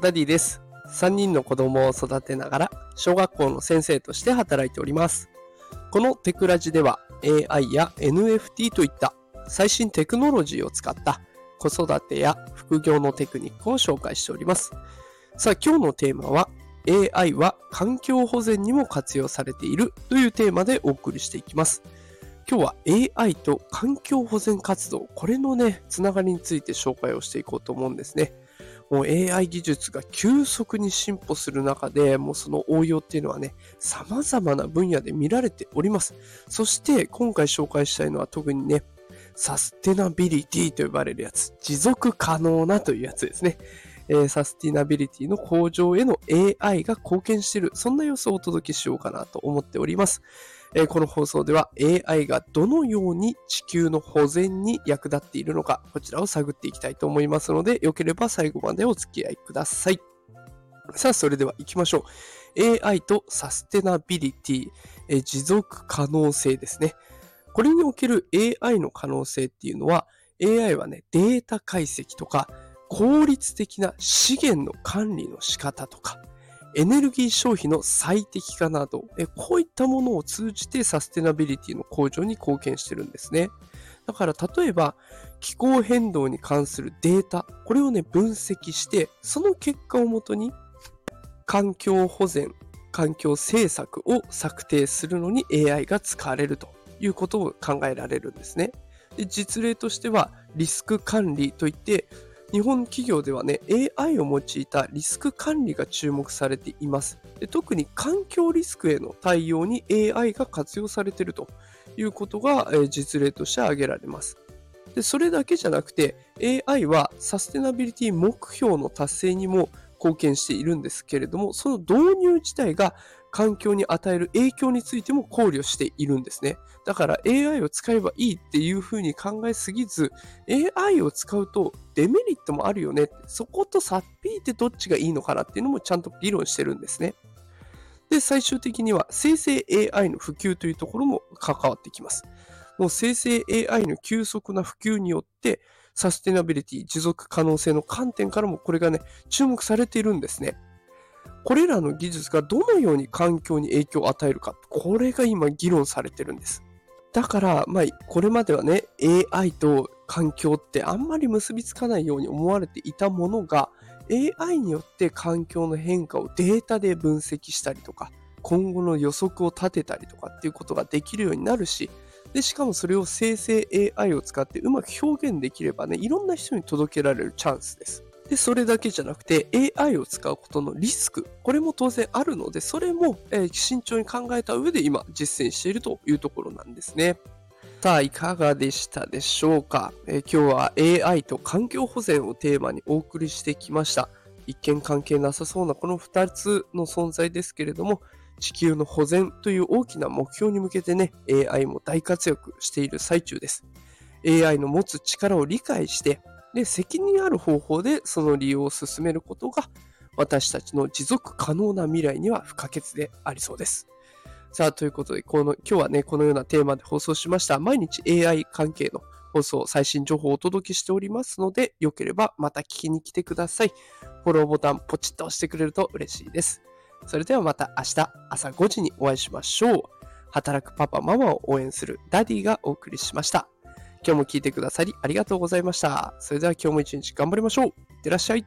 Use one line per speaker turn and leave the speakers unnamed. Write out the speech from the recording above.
ダディです。3人の子供を育てながら、小学校の先生として働いております。このテクラジでは、AI や NFT といった最新テクノロジーを使った子育てや副業のテクニックを紹介しております。さあ、今日のテーマは、AI は環境保全にも活用されているというテーマでお送りしていきます。今日は AI と環境保全活動、これのね、つながりについて紹介をしていこうと思うんですね。もう AI 技術が急速に進歩する中で、もうその応用っていうのはね、様々な分野で見られております。そして今回紹介したいのは特にね、サステナビリティと呼ばれるやつ、持続可能なというやつですね。え、サスティナビリティの向上への AI が貢献している、そんな様子をお届けしようかなと思っております。え、この放送では AI がどのように地球の保全に役立っているのか、こちらを探っていきたいと思いますので、よければ最後までお付き合いください。さあ、それでは行きましょう。AI とサステナビリティ、え、持続可能性ですね。これにおける AI の可能性っていうのは、AI はね、データ解析とか、効率的な資源の管理の仕方とか、エネルギー消費の最適化など、こういったものを通じてサステナビリティの向上に貢献してるんですね。だから例えば気候変動に関するデータ、これをね分析して、その結果をもとに環境保全、環境政策を策定するのに AI が使われるということを考えられるんですね。で実例としてはリスク管理といって日本企業ではね、AI を用いたリスク管理が注目されています。で特に環境リスクへの対応に AI が活用されているということが、え実例として挙げられます。でそれだけじゃなくて AI はサステナビリティ目標の達成にも貢献しているんですけれども、その導入自体が環境に与える影響についても考慮しているんですね。だから AI を使えばいいっていうふうに考えすぎず、AI を使うとデメリットもあるよね。そことさっぴいてどっちがいいのかなっていうのもちゃんと議論してるんですね。で、最終的には生成 AI の普及というところも関わってきます。もう生成 AI の急速な普及によって、サステナビリティ、持続可能性の観点からもこれがね、注目されているんですね。これらの技術がどのように環境に影響を与えるか、これが今議論されてるんです。だから、まあ、これまではね、AI と環境ってあんまり結びつかないように思われていたものが、AI によって環境の変化をデータで分析したりとか、今後の予測を立てたりとかっていうことができるようになるし、で、しかもそれを生成 AI を使ってうまく表現できればね、いろんな人に届けられるチャンスです。で、それだけじゃなくて AI を使うことのリスク、これも当然あるので、それも、えー、慎重に考えた上で今実践しているというところなんですね。さあ、いかがでしたでしょうか、えー、今日は AI と環境保全をテーマにお送りしてきました。一見関係なさそうなこの2つの存在ですけれども、地球の保全という大きな目標に向けてね、AI も大活躍している最中です。AI の持つ力を理解して、で、責任ある方法でその利用を進めることが、私たちの持続可能な未来には不可欠でありそうです。さあ、ということで、この、今日はね、このようなテーマで放送しました。毎日 AI 関係の放送、最新情報をお届けしておりますので、よければまた聞きに来てください。フォローボタンポチッと押してくれると嬉しいです。それではまた明日朝5時にお会いしましょう。働くパパママを応援するダディがお送りしました。今日も聞いてくださりありがとうございました。それでは今日も一日頑張りましょう。いってらっしゃい。